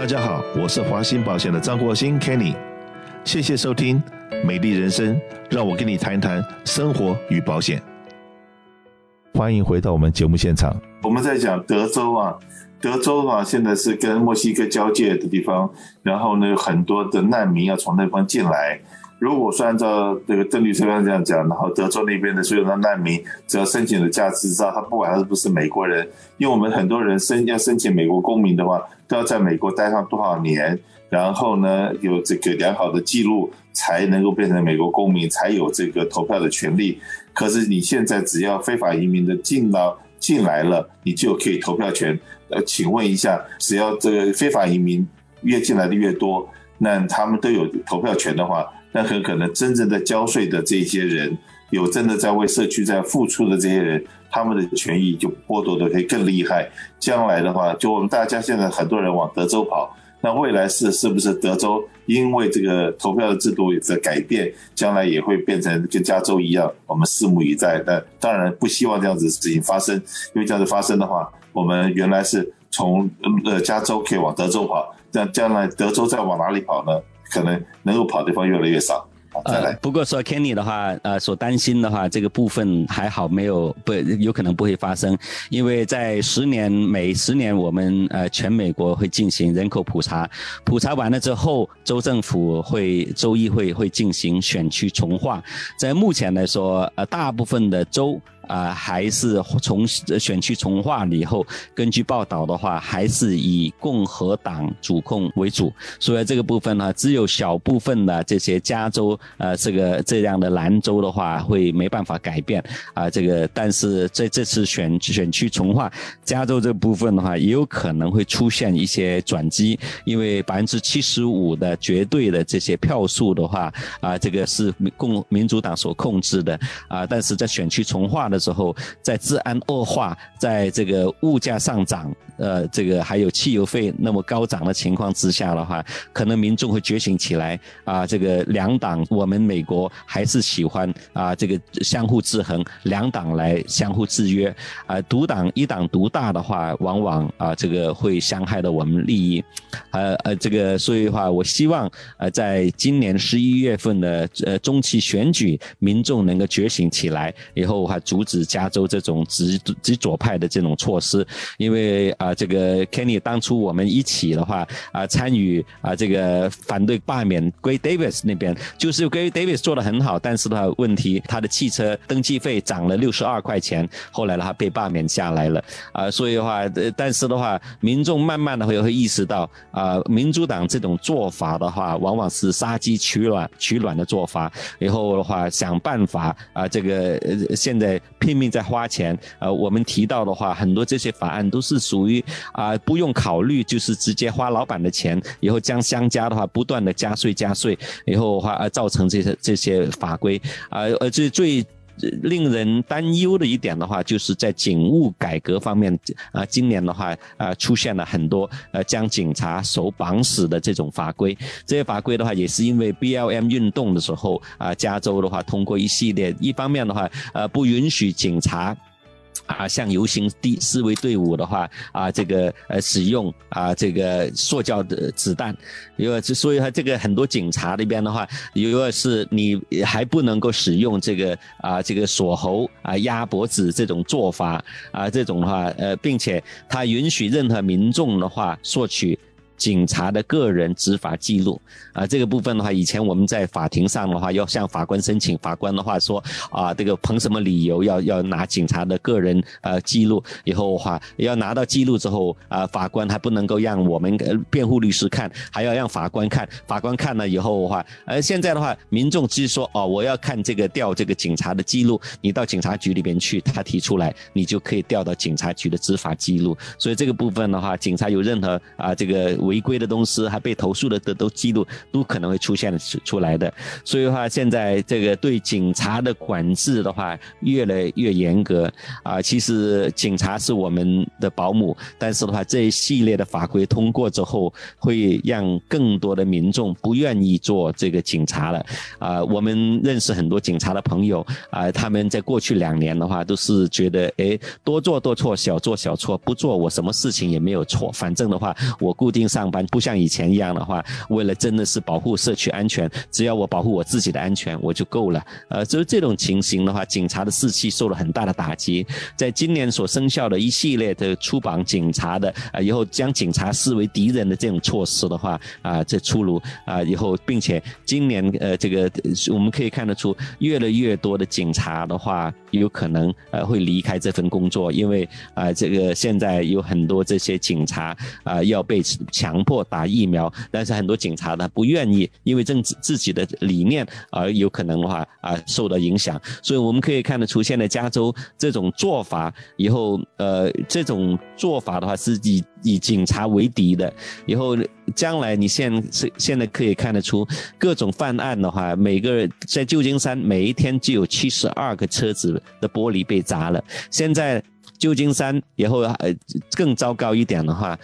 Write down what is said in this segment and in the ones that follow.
大家好，我是华兴保险的张国兴 Kenny，谢谢收听《美丽人生》，让我跟你谈谈生活与保险。欢迎回到我们节目现场。我们在讲德州啊，德州啊，现在是跟墨西哥交界的地方，然后呢，有很多的难民要从那方进来。如果说按照这个邓律师刚刚这样讲，然后德州那边的所有的难民，只要申请了驾驶照，他不管他是不是美国人，因为我们很多人申要申请美国公民的话，都要在美国待上多少年，然后呢有这个良好的记录，才能够变成美国公民，才有这个投票的权利。可是你现在只要非法移民的进到进来了，你就可以投票权。呃，请问一下，只要这个非法移民越进来的越多，那他们都有投票权的话？那很可能真正在交税的这些人，有真的在为社区在付出的这些人，他们的权益就剥夺的会更厉害。将来的话，就我们大家现在很多人往德州跑，那未来是是不是德州因为这个投票的制度在改变，将来也会变成跟加州一样？我们拭目以待。但当然不希望这样子事情发生，因为这样子发生的话，我们原来是从呃加州可以往德州跑，那将来德州再往哪里跑呢？可能能够跑的地方越来越少。再来，不过说 Kenny 的话，呃，所担心的话，这个部分还好，没有不有可能不会发生，因为在十年每十年，我们呃全美国会进行人口普查，普查完了之后，州政府会州议会会进行选区重划，在目前来说，呃，大部分的州。啊，还是从选区重划了以后，根据报道的话，还是以共和党主控为主。所以这个部分呢，只有小部分的这些加州，呃，这个这样的兰州的话，会没办法改变啊。这个，但是在这次选选区重划，加州这部分的话，也有可能会出现一些转机，因为百分之七十五的绝对的这些票数的话，啊，这个是共民主党所控制的啊。但是在选区重划的。时候，在治安恶化，在这个物价上涨，呃，这个还有汽油费那么高涨的情况之下的话，可能民众会觉醒起来啊。这个两党，我们美国还是喜欢啊，这个相互制衡，两党来相互制约啊。独党一党独大的话，往往啊，这个会伤害到我们利益。呃呃，这个所以的话，我希望呃，在今年十一月份的呃中期选举，民众能够觉醒起来以后，还阻止。加州这种极极左派的这种措施，因为啊，这个 Kenny 当初我们一起的话啊，参与啊这个反对罢免 Gray Davis 那边，就是 Gray Davis 做的很好，但是的话问题，他的汽车登记费涨了六十二块钱，后来的话被罢免下来了啊，所以的话，但是的话，民众慢慢的会会意识到啊，民主党这种做法的话，往往是杀鸡取卵取卵的做法，以后的话想办法啊，这个现在。拼命在花钱，呃，我们提到的话，很多这些法案都是属于啊，不用考虑，就是直接花老板的钱，以后将商家的话不断的加税加税，以后的话而造成这些这些法规，啊，而这最。令人担忧的一点的话，就是在警务改革方面，啊，今年的话，啊，出现了很多呃将警察手绑死的这种法规。这些法规的话，也是因为 BLM 运动的时候，啊，加州的话通过一系列，一方面的话，呃，不允许警察。啊，像游行地示威队伍的话，啊，这个呃，使用啊，这个塑胶的子弹，因为所以他这个很多警察那边的话，如果是你还不能够使用这个啊，这个锁喉啊、压脖子这种做法啊，这种的话，呃，并且他允许任何民众的话索取。警察的个人执法记录啊，这个部分的话，以前我们在法庭上的话，要向法官申请，法官的话说啊，这个凭什么理由要要拿警察的个人呃记录？以后的话要拿到记录之后啊，法官还不能够让我们辩护律师看，还要让法官看。法官看了以后的话，呃，现在的话，民众只是说哦，我要看这个调这个警察的记录，你到警察局里边去，他提出来，你就可以调到警察局的执法记录。所以这个部分的话，警察有任何啊这个。违规的东西还被投诉的的都记录都可能会出现出来的，所以的话现在这个对警察的管制的话越来越严格啊。其实警察是我们的保姆，但是的话这一系列的法规通过之后，会让更多的民众不愿意做这个警察了啊。我们认识很多警察的朋友啊，他们在过去两年的话都是觉得哎多做多错，小做小错，不做我什么事情也没有错，反正的话我固定上。上班，不像以前一样的话，为了真的是保护社区安全，只要我保护我自己的安全我就够了。呃，就是这种情形的话，警察的士气受了很大的打击。在今年所生效的一系列的出榜警察的啊，以后将警察视为敌人的这种措施的话啊，这出炉啊，以后并且今年呃，这个我们可以看得出，越来越多的警察的话，有可能呃会离开这份工作，因为啊，这个现在有很多这些警察啊要被强强迫打疫苗，但是很多警察呢不愿意，因为政治自己的理念而有可能的话啊受到影响，所以我们可以看得出，现在加州这种做法以后，呃，这种做法的话是以以警察为敌的，以后将来你现是现在可以看得出各种犯案的话，每个在旧金山每一天就有七十二个车子的玻璃被砸了，现在。旧金山以后呃更糟糕一点的话，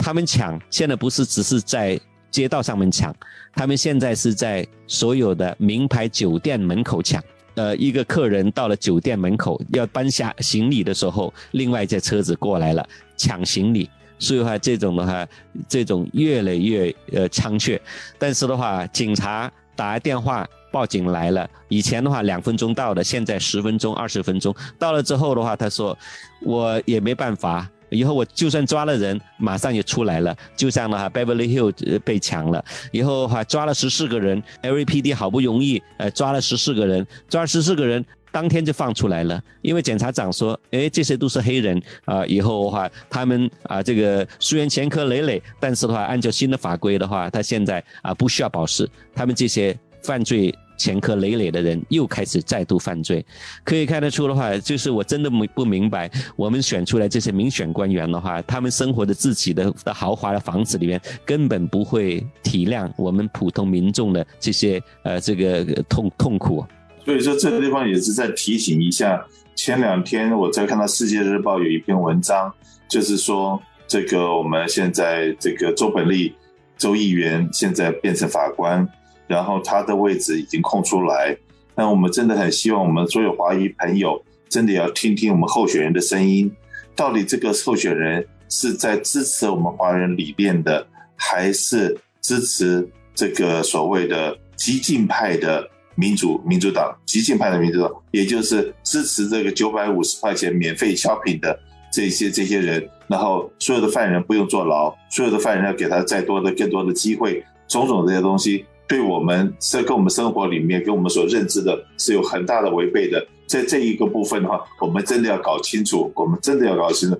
他们抢现在不是只是在街道上面抢，他们现在是在所有的名牌酒店门口抢。呃，一个客人到了酒店门口要搬下行李的时候，另外一架车子过来了抢行李，所以的话这种的话，这种越来越呃猖獗。但是的话，警察打电话。报警来了，以前的话两分钟到的，现在十分钟、二十分钟到了之后的话，他说我也没办法，以后我就算抓了人，马上就出来了。就像呢哈，Beverly Hill 被抢了，以后哈抓了十四个人，LAPD 好不容易呃抓了十四个人，抓十四个人当天就放出来了，因为检察长说，哎这些都是黑人啊，以后的话他们啊这个虽然前科累累，但是的话按照新的法规的话，他现在啊不需要保释，他们这些。犯罪前科累累的人又开始再度犯罪，可以看得出的话，就是我真的没不明白，我们选出来这些民选官员的话，他们生活的自己的的豪华的房子里面，根本不会体谅我们普通民众的这些呃这个痛痛苦。所以说这个地方也是在提醒一下，前两天我在看到《世界日报》有一篇文章，就是说这个我们现在这个周本利周议员现在变成法官。然后他的位置已经空出来，那我们真的很希望我们所有华裔朋友真的要听听我们候选人的声音，到底这个候选人是在支持我们华人理念的，还是支持这个所谓的激进派的民主民主党？激进派的民主党，也就是支持这个九百五十块钱免费消品的这些这些人，然后所有的犯人不用坐牢，所有的犯人要给他再多的更多的机会，种种这些东西。对我们是跟我们生活里面跟我们所认知的是有很大的违背的，在这一个部分的话，我们真的要搞清楚，我们真的要搞清楚。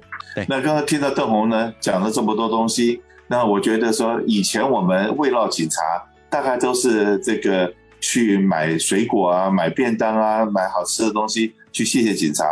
那刚刚听到邓红呢讲了这么多东西，那我觉得说以前我们慰劳警察，大概都是这个去买水果啊、买便当啊、买好吃的东西去谢谢警察。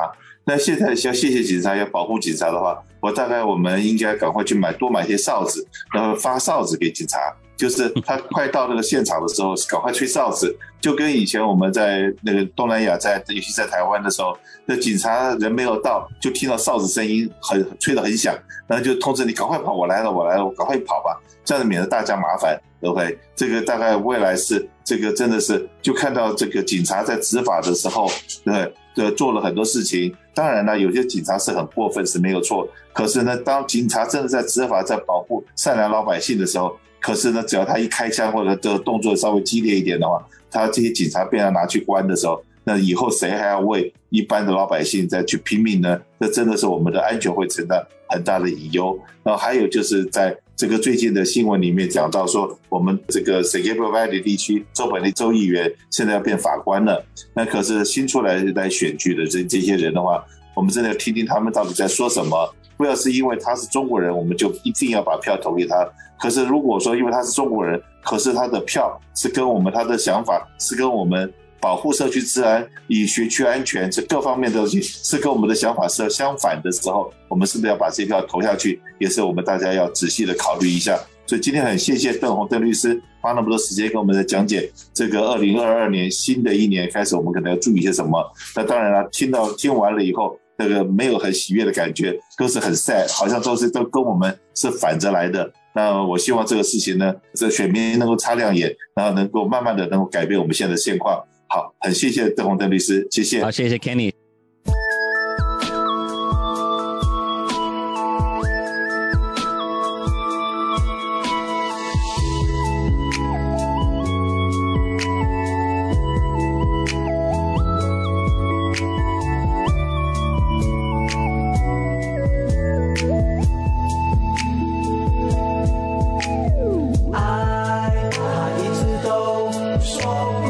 那现在要谢谢警察，要保护警察的话，我大概我们应该赶快去买多买些哨子，然后发哨子给警察。就是他 快到那个现场的时候，赶快吹哨子，就跟以前我们在那个东南亚，在尤其在台湾的时候，那警察人没有到，就听到哨子声音很吹得很响，然后就通知你赶快跑，我来了，我来了，我赶快跑吧，这样子免得大家麻烦，OK？这个大概未来是这个真的是就看到这个警察在执法的时候，对，对，做了很多事情。当然呢，有些警察是很过分是没有错，可是呢，当警察真的在执法，在保护善良老百姓的时候。可是呢，只要他一开枪或者这个动作稍微激烈一点的话，他这些警察被他拿去关的时候，那以后谁还要为一般的老百姓再去拼命呢？这真的是我们的安全会承担很大的隐忧。然后还有就是在这个最近的新闻里面讲到说，我们这个 s e g a b r Valley 地区州本地州议员现在要变法官了。那可是新出来来选举的这这些人的话，我们真的要听听他们到底在说什么。不要是因为他是中国人，我们就一定要把票投给他。可是如果说因为他是中国人，可是他的票是跟我们他的想法是跟我们保护社区治安、以学区安全这各方面的东西是跟我们的想法是相反的时候，我们是不是要把这票投下去？也是我们大家要仔细的考虑一下。所以今天很谢谢邓红邓律师花那么多时间跟我们来讲解这个二零二二年新的一年开始，我们可能要注意些什么。那当然了，听到听完了以后。那个没有很喜悦的感觉，都是很 sad，好像都是都跟我们是反着来的。那我希望这个事情呢，这选民能够擦亮眼，然后能够慢慢的能够改变我们现在的现况。好，很谢谢邓红灯律师，谢谢。好，谢谢 Kenny。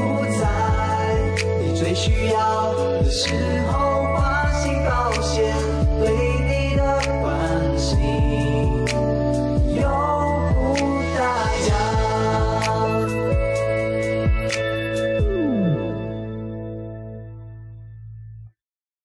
不在，你最需要的时候，花心保险。